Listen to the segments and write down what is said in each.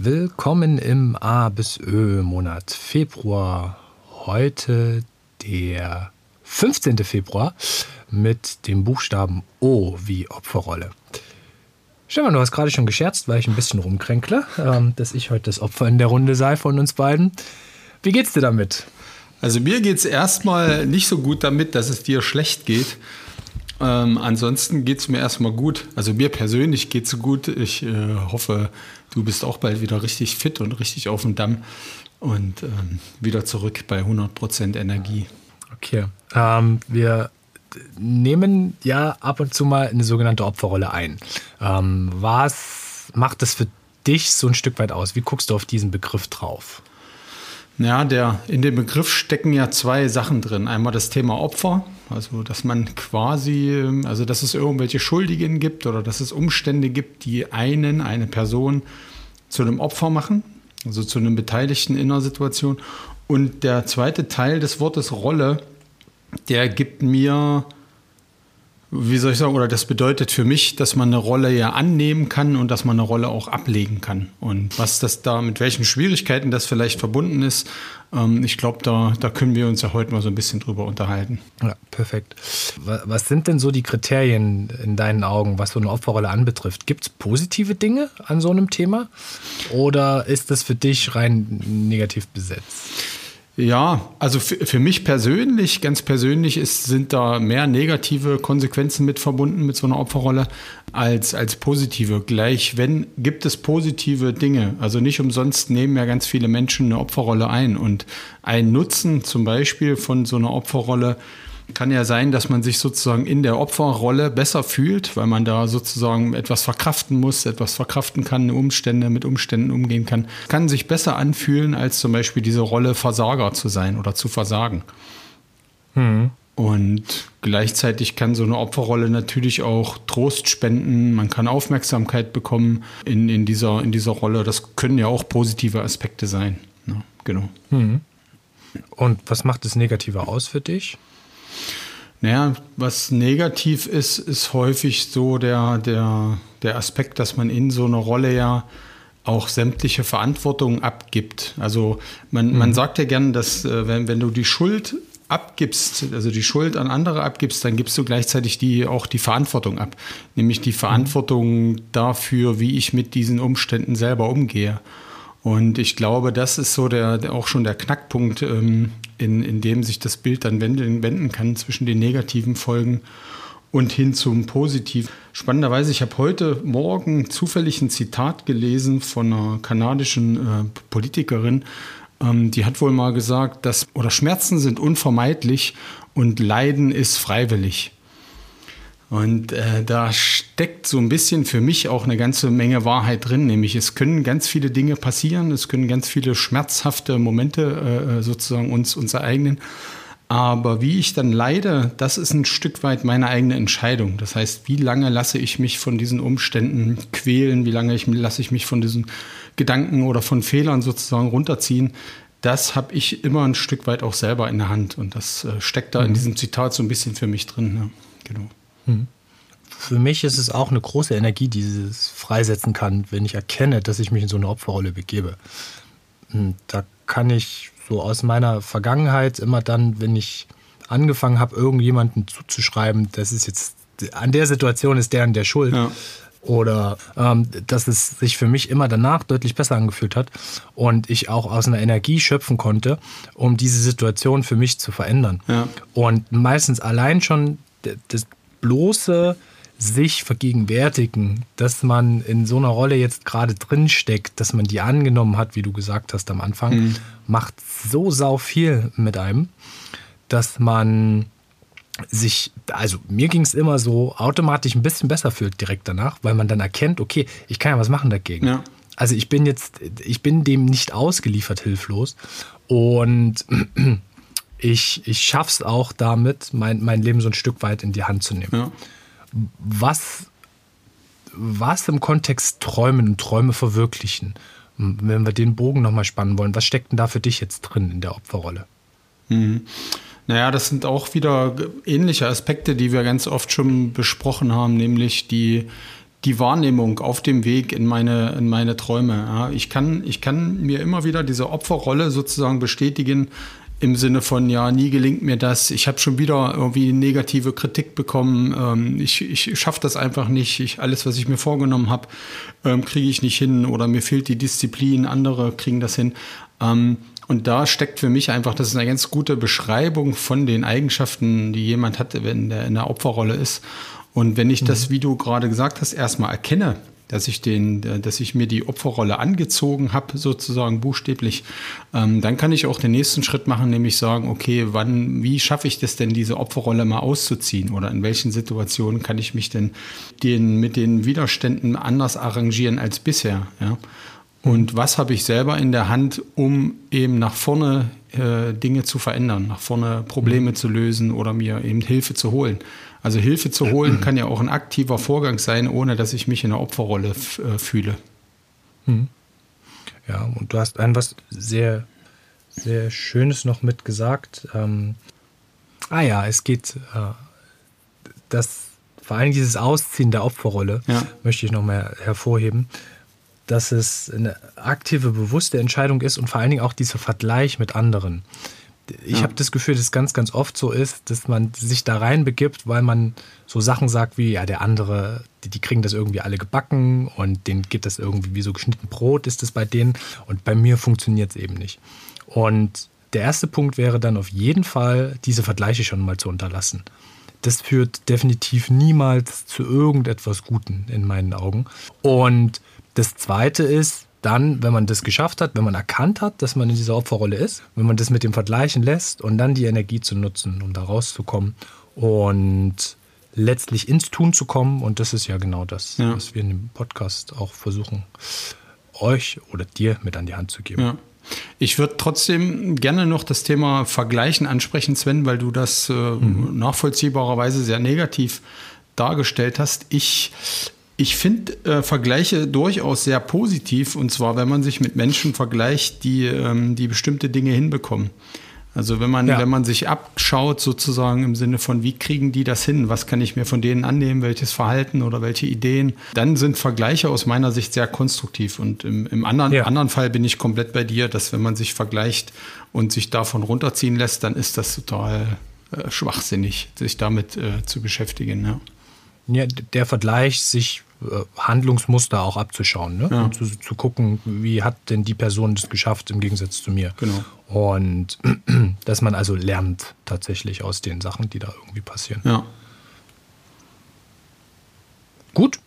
Willkommen im A bis Ö Monat Februar. Heute der 15. Februar mit dem Buchstaben O wie Opferrolle. Stefan, du hast gerade schon gescherzt, weil ich ein bisschen rumkränkle, ähm, dass ich heute das Opfer in der Runde sei von uns beiden. Wie geht's dir damit? Also mir geht es erstmal nicht so gut damit, dass es dir schlecht geht. Ähm, ansonsten geht es mir erstmal gut. Also mir persönlich geht es gut. Ich äh, hoffe, du bist auch bald wieder richtig fit und richtig auf dem Damm und ähm, wieder zurück bei 100% Energie. Okay. Ähm, wir nehmen ja ab und zu mal eine sogenannte Opferrolle ein. Ähm, was macht das für dich so ein Stück weit aus? Wie guckst du auf diesen Begriff drauf? Ja, der, in dem Begriff stecken ja zwei Sachen drin. Einmal das Thema Opfer, also dass man quasi, also dass es irgendwelche Schuldigen gibt oder dass es Umstände gibt, die einen, eine Person zu einem Opfer machen, also zu einem Beteiligten in einer Situation. Und der zweite Teil des Wortes Rolle, der gibt mir wie soll ich sagen, oder das bedeutet für mich, dass man eine Rolle ja annehmen kann und dass man eine Rolle auch ablegen kann. Und was das da, mit welchen Schwierigkeiten das vielleicht verbunden ist, ähm, ich glaube, da, da können wir uns ja heute mal so ein bisschen drüber unterhalten. Ja, perfekt. Was sind denn so die Kriterien in deinen Augen, was so eine Opferrolle anbetrifft? Gibt es positive Dinge an so einem Thema? Oder ist das für dich rein negativ besetzt? Ja, also für, mich persönlich, ganz persönlich, ist, sind da mehr negative Konsequenzen mit verbunden mit so einer Opferrolle als, als positive. Gleich, wenn gibt es positive Dinge. Also nicht umsonst nehmen ja ganz viele Menschen eine Opferrolle ein. Und ein Nutzen zum Beispiel von so einer Opferrolle kann ja sein, dass man sich sozusagen in der Opferrolle besser fühlt, weil man da sozusagen etwas verkraften muss, etwas verkraften kann, Umstände mit Umständen umgehen kann. Kann sich besser anfühlen, als zum Beispiel diese Rolle Versager zu sein oder zu versagen. Hm. Und gleichzeitig kann so eine Opferrolle natürlich auch Trost spenden, man kann Aufmerksamkeit bekommen in, in, dieser, in dieser Rolle. Das können ja auch positive Aspekte sein. Ja, genau. Hm. Und was macht das Negative aus für dich? Naja, was negativ ist, ist häufig so der, der, der Aspekt, dass man in so einer Rolle ja auch sämtliche Verantwortung abgibt. Also man, mhm. man sagt ja gern, dass äh, wenn, wenn du die Schuld abgibst, also die Schuld an andere abgibst, dann gibst du gleichzeitig die, auch die Verantwortung ab. Nämlich die Verantwortung dafür, wie ich mit diesen Umständen selber umgehe. Und ich glaube, das ist so der, auch schon der Knackpunkt, ähm, in, in dem sich das Bild dann wenden, wenden kann zwischen den negativen Folgen und hin zum Positiven. Spannenderweise, ich habe heute Morgen zufällig ein Zitat gelesen von einer kanadischen äh, Politikerin, ähm, die hat wohl mal gesagt, dass oder Schmerzen sind unvermeidlich und Leiden ist freiwillig. Und äh, da steckt so ein bisschen für mich auch eine ganze Menge Wahrheit drin, nämlich es können ganz viele Dinge passieren, es können ganz viele schmerzhafte Momente äh, sozusagen uns, uns ereignen. Aber wie ich dann leide, das ist ein Stück weit meine eigene Entscheidung. Das heißt, wie lange lasse ich mich von diesen Umständen quälen, wie lange ich, lasse ich mich von diesen Gedanken oder von Fehlern sozusagen runterziehen, das habe ich immer ein Stück weit auch selber in der Hand. Und das äh, steckt da mhm. in diesem Zitat so ein bisschen für mich drin. Ne? Genau. Für mich ist es auch eine große Energie, die es freisetzen kann, wenn ich erkenne, dass ich mich in so eine Opferrolle begebe. Da kann ich so aus meiner Vergangenheit immer dann, wenn ich angefangen habe, irgendjemanden zuzuschreiben, das ist jetzt an der Situation ist der an der Schuld. Ja. Oder ähm, dass es sich für mich immer danach deutlich besser angefühlt hat und ich auch aus einer Energie schöpfen konnte, um diese Situation für mich zu verändern. Ja. Und meistens allein schon das, bloße sich vergegenwärtigen, dass man in so einer Rolle jetzt gerade drin steckt, dass man die angenommen hat, wie du gesagt hast am Anfang, mhm. macht so sau viel mit einem, dass man sich, also mir ging es immer so, automatisch ein bisschen besser fühlt direkt danach, weil man dann erkennt, okay, ich kann ja was machen dagegen. Ja. also ich bin jetzt, ich bin dem nicht ausgeliefert hilflos und ich, ich schaffe es auch damit, mein, mein Leben so ein Stück weit in die Hand zu nehmen. Ja. Was, was im Kontext Träumen und Träume verwirklichen, wenn wir den Bogen nochmal spannen wollen, was steckt denn da für dich jetzt drin in der Opferrolle? Mhm. Naja, das sind auch wieder ähnliche Aspekte, die wir ganz oft schon besprochen haben, nämlich die, die Wahrnehmung auf dem Weg in meine, in meine Träume. Ja, ich, kann, ich kann mir immer wieder diese Opferrolle sozusagen bestätigen, im Sinne von, ja, nie gelingt mir das, ich habe schon wieder irgendwie negative Kritik bekommen, ähm, ich, ich schaffe das einfach nicht, ich, alles, was ich mir vorgenommen habe, ähm, kriege ich nicht hin oder mir fehlt die Disziplin, andere kriegen das hin. Ähm, und da steckt für mich einfach, das ist eine ganz gute Beschreibung von den Eigenschaften, die jemand hat, wenn der in der Opferrolle ist. Und wenn ich das, mhm. wie du gerade gesagt hast, erstmal erkenne, dass ich den, dass ich mir die Opferrolle angezogen habe, sozusagen buchstäblich, ähm, dann kann ich auch den nächsten Schritt machen, nämlich sagen, okay, wann, wie schaffe ich das denn, diese Opferrolle mal auszuziehen? Oder in welchen Situationen kann ich mich denn den, mit den Widerständen anders arrangieren als bisher? Ja? Und was habe ich selber in der Hand, um eben nach vorne äh, Dinge zu verändern, nach vorne Probleme mhm. zu lösen oder mir eben Hilfe zu holen? Also Hilfe zu holen kann ja auch ein aktiver Vorgang sein, ohne dass ich mich in einer Opferrolle äh, fühle. Hm. Ja, und du hast ein was sehr, sehr Schönes noch mitgesagt. Ähm, ah ja, es geht, äh, das, vor allem dieses Ausziehen der Opferrolle, ja. möchte ich noch mal hervorheben, dass es eine aktive, bewusste Entscheidung ist und vor allen Dingen auch dieser Vergleich mit anderen ich ja. habe das Gefühl, dass es ganz, ganz oft so ist, dass man sich da reinbegibt, weil man so Sachen sagt wie, ja, der andere, die, die kriegen das irgendwie alle gebacken und denen geht das irgendwie wie so geschnitten Brot, ist das bei denen und bei mir funktioniert es eben nicht. Und der erste Punkt wäre dann auf jeden Fall, diese Vergleiche schon mal zu unterlassen. Das führt definitiv niemals zu irgendetwas Guten in meinen Augen. Und das zweite ist, dann, wenn man das geschafft hat, wenn man erkannt hat, dass man in dieser Opferrolle ist, wenn man das mit dem Vergleichen lässt und dann die Energie zu nutzen, um da rauszukommen und letztlich ins Tun zu kommen. Und das ist ja genau das, ja. was wir in dem Podcast auch versuchen, euch oder dir mit an die Hand zu geben. Ja. Ich würde trotzdem gerne noch das Thema Vergleichen ansprechen, Sven, weil du das äh, mhm. nachvollziehbarerweise sehr negativ dargestellt hast. Ich ich finde äh, Vergleiche durchaus sehr positiv, und zwar, wenn man sich mit Menschen vergleicht, die, ähm, die bestimmte Dinge hinbekommen. Also wenn man, ja. wenn man sich abschaut, sozusagen im Sinne von, wie kriegen die das hin? Was kann ich mir von denen annehmen? Welches Verhalten oder welche Ideen? Dann sind Vergleiche aus meiner Sicht sehr konstruktiv. Und im, im anderen, ja. anderen Fall bin ich komplett bei dir, dass wenn man sich vergleicht und sich davon runterziehen lässt, dann ist das total äh, schwachsinnig, sich damit äh, zu beschäftigen. Ja. Ja, der Vergleich, sich Handlungsmuster auch abzuschauen. Ne? Ja. Und zu, zu, gucken, wie hat denn die Person das geschafft im Gegensatz zu mir. Genau. Und dass man also lernt tatsächlich aus den Sachen, die da irgendwie passieren. Ja. Gut,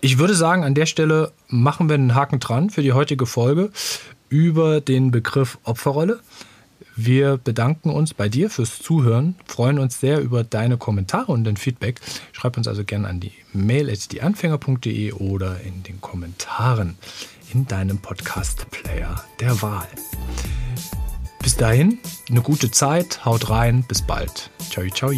ich würde sagen, an der Stelle machen wir einen Haken dran für die heutige Folge über den Begriff Opferrolle. Wir bedanken uns bei dir fürs Zuhören, freuen uns sehr über deine Kommentare und dein Feedback. Schreib uns also gerne an die mail at dieanfänger.de oder in den Kommentaren in deinem Podcast-Player der Wahl. Bis dahin, eine gute Zeit, haut rein, bis bald. Ciao, ciao.